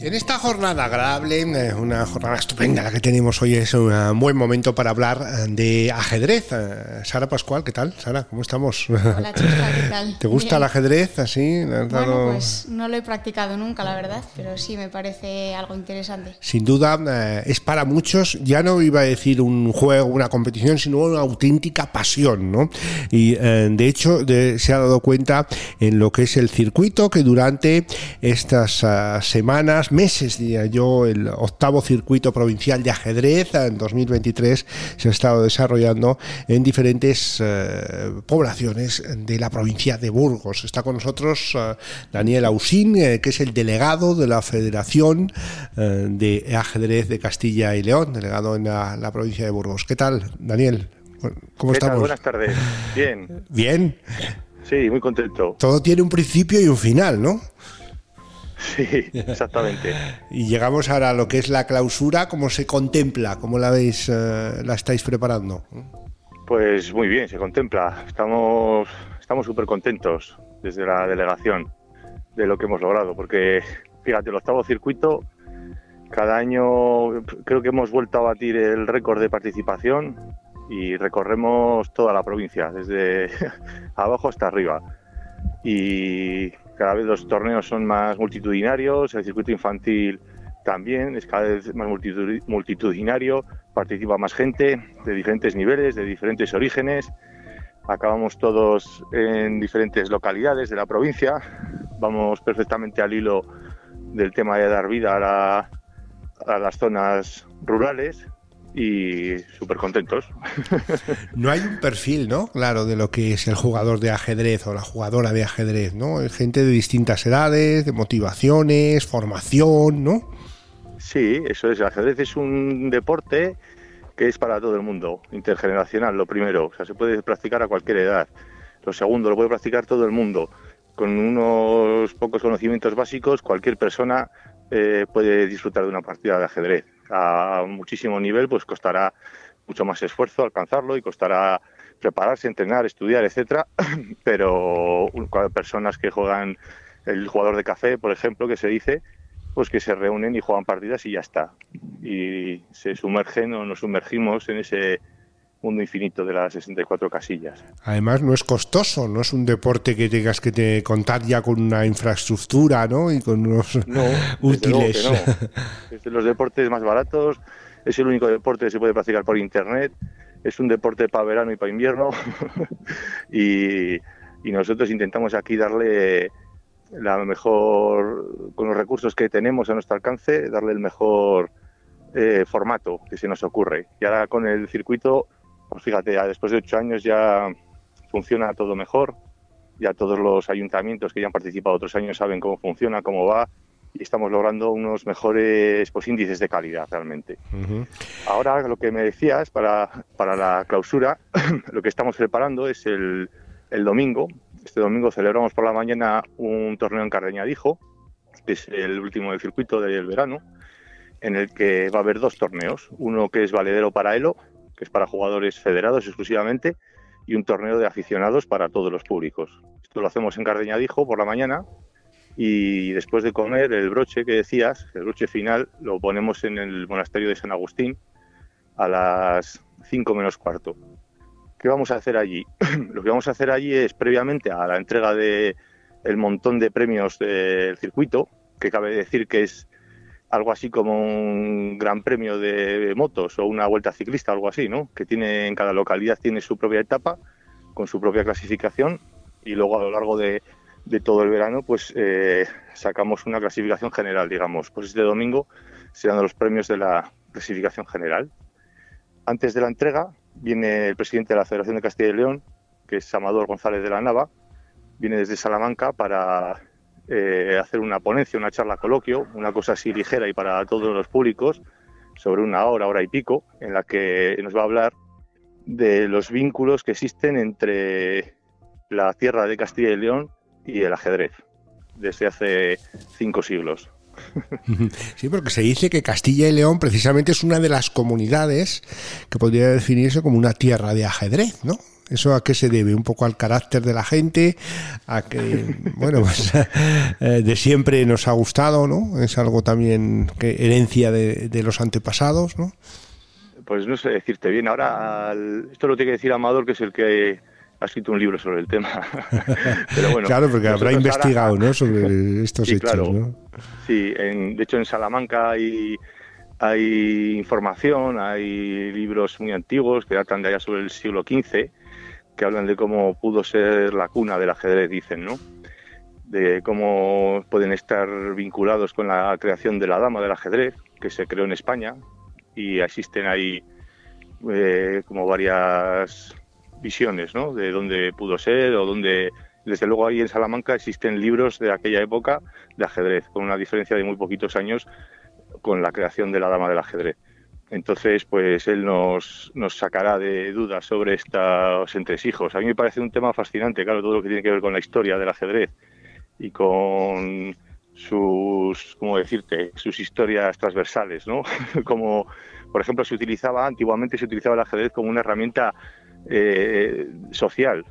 En esta jornada agradable, una jornada estupenda la que tenemos hoy, es un buen momento para hablar eh, de ajedrez. Eh, Sara Pascual, ¿qué tal? Sara, ¿cómo estamos? Hola, ¿qué tal? ¿Te gusta Bien. el ajedrez así? ¿Le has Bueno, dado- pues no lo he practicado nunca, la verdad, pero sí me parece algo interesante. Sin duda es para muchos, ya no iba a decir un juego, una competición, sino una auténtica pasión, ¿no? Y eh, de hecho se ha dado cuenta en lo que es el circuito que durante estas ah, meses diría yo, el octavo circuito provincial de ajedrez ah, en 2023 se ha estado desarrollando en diferentes eh, poblaciones de la provincia de Burgos. Está con nosotros eh, Daniel Ausín, eh, que es el delegado de la Federación de Ajedrez de Castilla y León, delegado en la, la provincia de Burgos. ¿Qué tal, Daniel? ¿Cómo ¿Qué tal? Buenas tardes. Bien, Bien. sí, muy contento. Todo tiene un principio y un final, ¿no? Sí, exactamente. Y llegamos ahora a lo que es la clausura, ¿cómo se contempla? ¿Cómo la veis, eh, la estáis preparando? Pues muy bien, se contempla. Estamos estamos súper contentos desde la delegación de lo que hemos logrado, porque fíjate, el octavo circuito, cada año creo que hemos vuelto a batir el récord de participación y recorremos toda la provincia, desde abajo hasta arriba. Y cada vez los torneos son más multitudinarios, el circuito infantil también es cada vez más multitud- multitudinario, participa más gente de diferentes niveles, de diferentes orígenes. Acabamos todos en diferentes localidades de la provincia. Vamos perfectamente al hilo del tema de dar vida a, a las zonas rurales y súper contentos. No hay un perfil, ¿no? Claro, de lo que es el jugador de ajedrez o la jugadora de ajedrez, ¿no? Es gente de distintas edades, de motivaciones, formación, ¿no? Sí, eso es. El ajedrez es un deporte que es para todo el mundo, intergeneracional, lo primero. O sea, se puede practicar a cualquier edad. Lo segundo, lo puede practicar todo el mundo. Con unos pocos conocimientos básicos, cualquier persona eh, puede disfrutar de una partida de ajedrez. A muchísimo nivel, pues costará mucho más esfuerzo alcanzarlo y costará prepararse, entrenar, estudiar, etcétera. Pero personas que juegan el jugador de café, por ejemplo, que se dice, pues que se reúnen y juegan partidas y ya está. Y se sumergen o nos sumergimos en ese mundo infinito de las 64 casillas. Además, no es costoso, no es un deporte que tengas que te contar ya con una infraestructura, ¿no? Y con unos No, desde luego que útiles. no. Es de los deportes más baratos, es el único deporte que se puede practicar por internet, es un deporte para verano y para invierno y, y nosotros intentamos aquí darle la mejor, con los recursos que tenemos a nuestro alcance, darle el mejor eh, formato que se nos ocurre. Y ahora con el circuito, pues fíjate, ya después de ocho años ya funciona todo mejor, ya todos los ayuntamientos que ya han participado otros años saben cómo funciona, cómo va, y estamos logrando unos mejores pues, índices de calidad realmente. Ahora lo que me decías para, para la clausura, lo que estamos preparando es el, el domingo. Este domingo celebramos por la mañana un torneo en Cardeñadijo, que es el último del circuito del verano, en el que va a haber dos torneos. Uno que es valedero para Elo, que es para jugadores federados exclusivamente, y un torneo de aficionados para todos los públicos. Esto lo hacemos en Cardeñadijo por la mañana y después de comer el broche que decías, el broche final, lo ponemos en el monasterio de San Agustín a las 5 menos cuarto. ¿Qué vamos a hacer allí? Lo que vamos a hacer allí es previamente a la entrega de el montón de premios del circuito, que cabe decir que es algo así como un gran premio de motos o una vuelta ciclista, algo así, ¿no? Que tiene en cada localidad tiene su propia etapa con su propia clasificación y luego a lo largo de, de todo el verano pues eh, sacamos una clasificación general, digamos. Pues este domingo serán los premios de la clasificación general. Antes de la entrega viene el presidente de la Federación de Castilla y León, que es Amador González de la Nava, viene desde Salamanca para eh, hacer una ponencia, una charla coloquio, una cosa así ligera y para todos los públicos, sobre una hora, hora y pico, en la que nos va a hablar de los vínculos que existen entre la tierra de Castilla y León y el ajedrez, desde hace cinco siglos. Sí, porque se dice que Castilla y León precisamente es una de las comunidades que podría definirse como una tierra de ajedrez, ¿no? ¿Eso a qué se debe? Un poco al carácter de la gente, a que, bueno, pues eh, de siempre nos ha gustado, ¿no? Es algo también que herencia de, los antepasados, ¿no? Pues no sé decirte bien. Ahora, esto lo tiene que decir Amador, que es el que ha escrito un libro sobre el tema. Pero bueno, claro, porque habrá investigado ¿no? sobre estos hechos. ¿no? Sí, de hecho en Salamanca hay, hay información, hay libros muy antiguos que datan de allá sobre el siglo XV que hablan de cómo pudo ser la cuna del ajedrez, dicen, ¿no? De cómo pueden estar vinculados con la creación de la dama del ajedrez, que se creó en España, y existen ahí eh, como varias visiones, ¿no? De dónde pudo ser o dónde... Desde luego ahí en Salamanca existen libros de aquella época de ajedrez, con una diferencia de muy poquitos años con la creación de la dama del ajedrez. Entonces, pues él nos, sacará de dudas sobre estos entresijos. A mí me parece un tema fascinante, claro, todo lo que tiene que ver con la historia del ajedrez y con sus, ¿cómo decirte?, sus historias transversales, ¿no? como, por ejemplo, se utilizaba, antiguamente se utilizaba el ajedrez como una herramienta eh, social.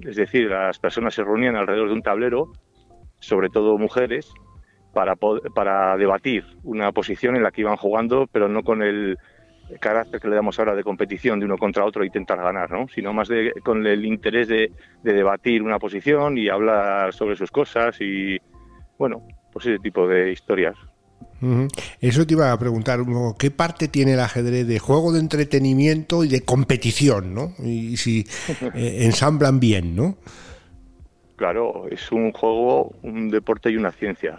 Es decir, las personas se reunían alrededor de un tablero, sobre todo mujeres, para, para debatir una posición en la que iban jugando, pero no con el carácter que le damos ahora de competición de uno contra otro e intentar ganar, ¿no? sino más de, con el interés de, debatir una posición y hablar sobre sus cosas y, bueno, pues ese tipo de historias. Eso te iba a preguntar, ¿qué parte tiene el ajedrez de juego de entretenimiento y de competición, ¿no? Y si eh, ensamblan bien, ¿no? Claro, es un juego, un deporte y una ciencia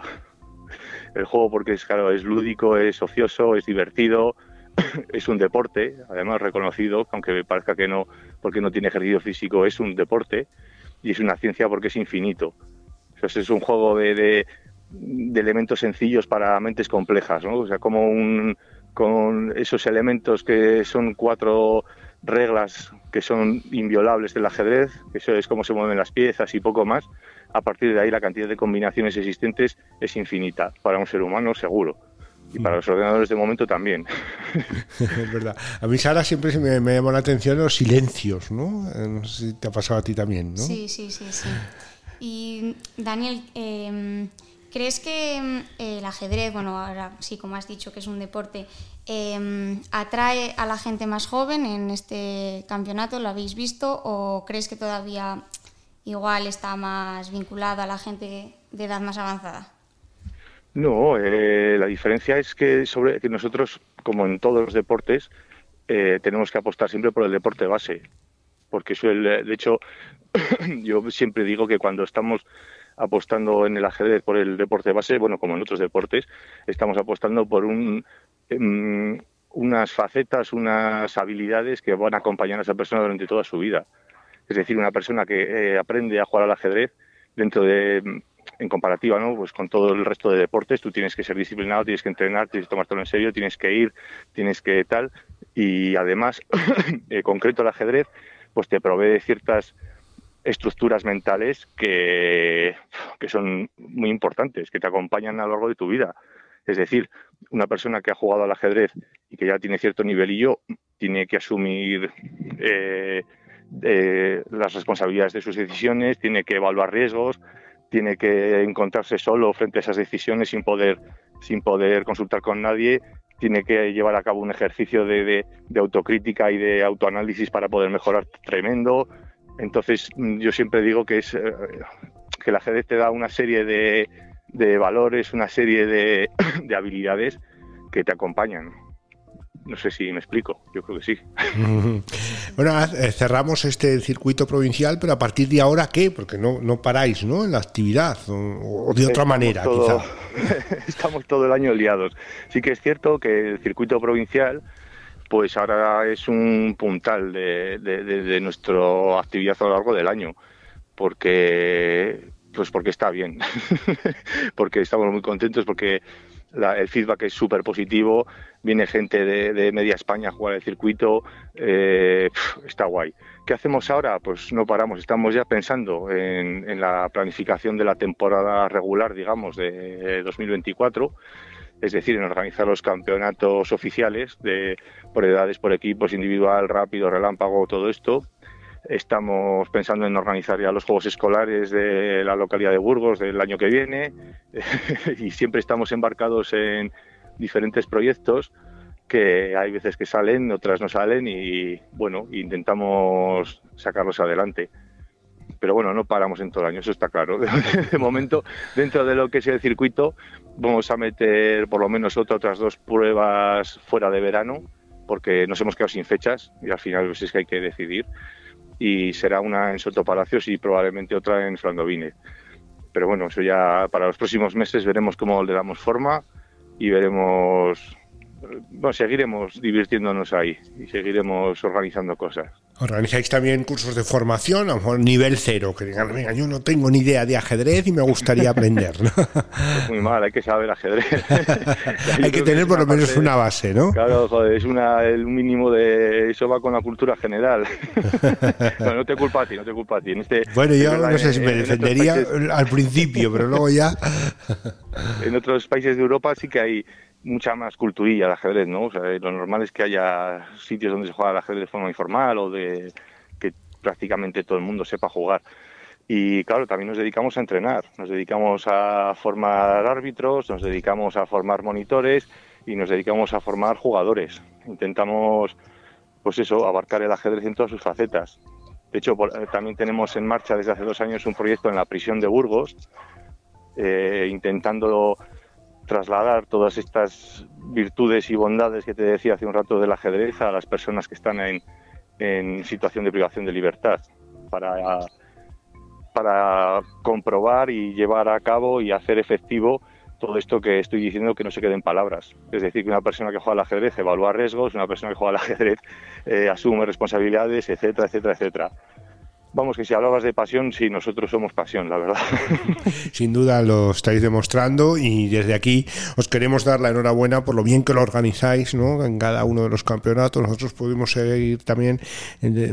el juego porque es claro, es lúdico, es ocioso, es divertido, es un deporte, además reconocido, aunque me parezca que no, porque no tiene ejercicio físico, es un deporte y es una ciencia porque es infinito. es un juego de, de, elementos sencillos para mentes complejas, ¿no? O sea, como un, con esos elementos que son cuatro reglas que son inviolables del ajedrez, que eso es cómo se mueven las piezas y poco más, a partir de ahí la cantidad de combinaciones existentes es infinita, para un ser humano seguro. Y para los ordenadores de momento también. es verdad. A mí, Sara, siempre me, me llamó la atención los silencios, ¿no? Eh, no sé si te ha pasado a ti también, ¿no? Sí, sí, sí, sí. Y, Daniel, em, ¿crees que em, el ajedrez, bueno, ahora sí, como has dicho, que es un deporte, em, atrae a la gente más joven en este campeonato? ¿Lo habéis visto? ¿O crees que todavía igual está más vinculado a la gente de edad más avanzada? No, eh, la diferencia es que sobre que nosotros, como en todos los deportes, eh, tenemos que apostar siempre por el deporte base, porque de hecho, yo siempre digo que cuando estamos apostando en el ajedrez por el deporte base, bueno, como en otros deportes, estamos apostando por un, em, unas facetas, unas habilidades que van a acompañar a esa persona durante toda su vida. Es decir, una persona que eh, aprende a jugar al ajedrez dentro de, en comparativa, ¿no? Pues con todo el resto de deportes, tú tienes que ser disciplinado, tienes que entrenar, tienes que tomártelo en serio, tienes que ir, tienes que tal. Y además, concreto el ajedrez, pues te provee ciertas estructuras mentales que, que son muy importantes, que te acompañan a lo largo de tu vida. Es decir, una persona que ha jugado al ajedrez y que ya tiene cierto nivelillo, tiene que asumir eh, eh, las responsabilidades de sus decisiones, tiene que evaluar riesgos, tiene que encontrarse solo frente a esas decisiones sin poder, sin poder consultar con nadie, tiene que llevar a cabo un ejercicio de, autocrítica y de autoanálisis para poder mejorar tremendo. Entonces, yo siempre digo que es eh, que el ajedrez te da una serie de, de valores, una serie de, de habilidades que te acompañan. No sé si me explico, yo creo que sí. bueno, eh, cerramos este circuito provincial, pero a partir de ahora, ¿qué? Porque no, no paráis, ¿no? En la actividad, o, de otra manera, quizá. Estamos todo el año liados. Sí que es cierto que el circuito provincial, pues ahora es un puntal de, de, de nuestra actividad a lo largo del año, porque pues porque está bien, porque estamos muy contentos, porque el feedback es súper positivo, viene gente de, media España a jugar el circuito, eh, está guay. ¿Qué hacemos ahora? Pues no paramos, estamos ya pensando en, la planificación de la temporada regular, digamos, de 2024 es decir, en organizar los campeonatos oficiales de, por edades, por equipos, individual, rápido, relámpago, todo esto. Estamos pensando en organizar ya los Juegos Escolares de la localidad de Burgos del año que viene y siempre estamos embarcados en diferentes proyectos que hay veces que salen, otras no salen y bueno, intentamos sacarlos adelante. Pero bueno, no paramos en todo el año, eso está claro. De momento, dentro de lo que es el circuito, vamos a meter por lo menos otras dos pruebas fuera de verano, porque nos hemos quedado sin fechas y al final pues es que hay que decidir y será una en Soto Palacios y probablemente otra en Flandovine. Pero bueno, eso ya para los próximos meses veremos cómo le damos forma y veremos, bueno, seguiremos divirtiéndonos ahí y seguiremos organizando cosas. Organizáis también cursos de formación, a lo mejor nivel cero, que digan, venga, yo no tengo ni idea de ajedrez y me gustaría aprender. ¿no? Es muy mal, hay que saber ajedrez. hay que tener por lo menos una base, ¿no? Claro, joder, es una, el mínimo de... Eso va con la cultura general. no te culpa a ti, no te culpa a ti. Este, bueno, yo no sé si me defendería al principio, pero luego ya... en otros países de Europa sí que hay mucha más culturilla de ajedrez, ¿no? O sea, lo normal es que haya sitios donde se juega el ajedrez de forma informal o de que prácticamente todo el mundo sepa jugar. Y claro, también nos dedicamos a entrenar, nos dedicamos a formar árbitros, nos dedicamos a formar monitores y nos dedicamos a formar jugadores. Intentamos, pues eso, abarcar el ajedrez en todas sus facetas. De hecho, eh, también tenemos en marcha desde hace dos años un proyecto en la prisión de Burgos, eh, intentando trasladar todas estas virtudes y bondades que te decía hace un rato del ajedrez a las personas que están en, situación de privación de libertad para, para comprobar y llevar a cabo y hacer efectivo todo esto que estoy diciendo que no se quede en palabras. Es decir, que una persona que juega al ajedrez evalúa riesgos, una persona que juega al ajedrez eh, asume responsabilidades, etcétera, etcétera, etcétera. Vamos, que si hablabas de pasión, sí, nosotros somos pasión, la verdad. Sin duda lo estáis demostrando y desde aquí os queremos dar la enhorabuena por lo bien que lo organizáis ¿no? en cada uno de los campeonatos. Nosotros pudimos seguir también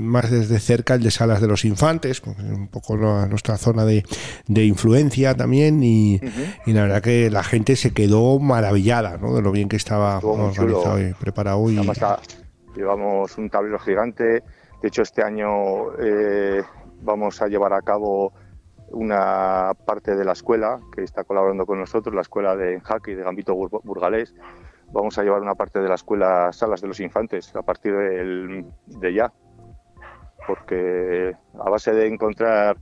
más desde cerca el de Salas de los Infantes, porque es un poco nuestra zona de, influencia también y, la verdad que la gente se quedó maravillada ¿no? de lo bien que estaba organizado y preparado. Y... Llevamos un tablero gigante de hecho, este año eh, vamos a llevar a cabo una parte de la escuela que está colaborando con nosotros, la escuela de Enjaque y de Gambito Burgalés. Vamos a llevar una parte de la escuela Salas de los Infantes a partir de ya, porque a base de encontrar,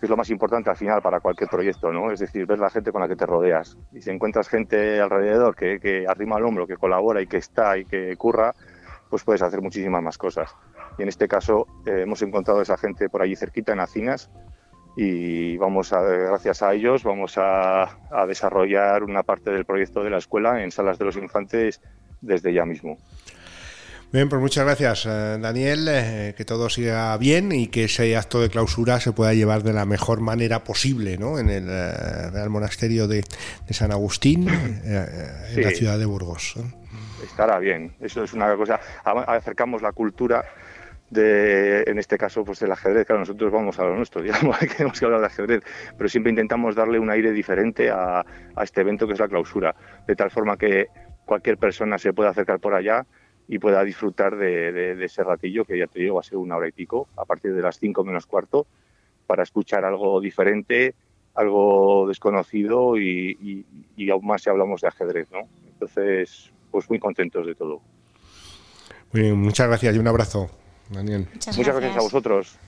que es lo más importante al final para cualquier proyecto, ¿no? es decir, ver la gente con la que te rodeas. Y si encuentras gente alrededor que, que arrima el hombro, que colabora y que está y que curra, pues puedes hacer muchísimas más cosas. Y en este caso eh, hemos encontrado a esa gente por allí cerquita en Acinas y vamos a, gracias a ellos vamos a, desarrollar una parte del proyecto de la escuela en salas de los infantes desde ya mismo. Bien, pues muchas gracias, eh, Daniel. Eh, que todo siga bien y que ese acto de clausura se pueda llevar de la mejor manera posible ¿no? en el Real Monasterio de, San Agustín, en la ciudad de Burgos estará bien. Eso es una cosa. Acercamos la cultura de, en este caso, pues del ajedrez. Claro, nosotros vamos a lo nuestro, digamos, tenemos que hablar de ajedrez, pero siempre intentamos darle un aire diferente a, este evento que es la clausura, de tal forma que cualquier persona se pueda acercar por allá y pueda disfrutar de, ese ratillo, que ya te digo, va a ser una hora y pico, a partir de las cinco menos cuarto, para escuchar algo diferente, algo desconocido y, y aún más si hablamos de ajedrez, ¿no? Entonces, pues muy contentos de todo. muchas gracias y un abrazo, Daniel. Muchas, Muchas gracias. gracias a vosotros.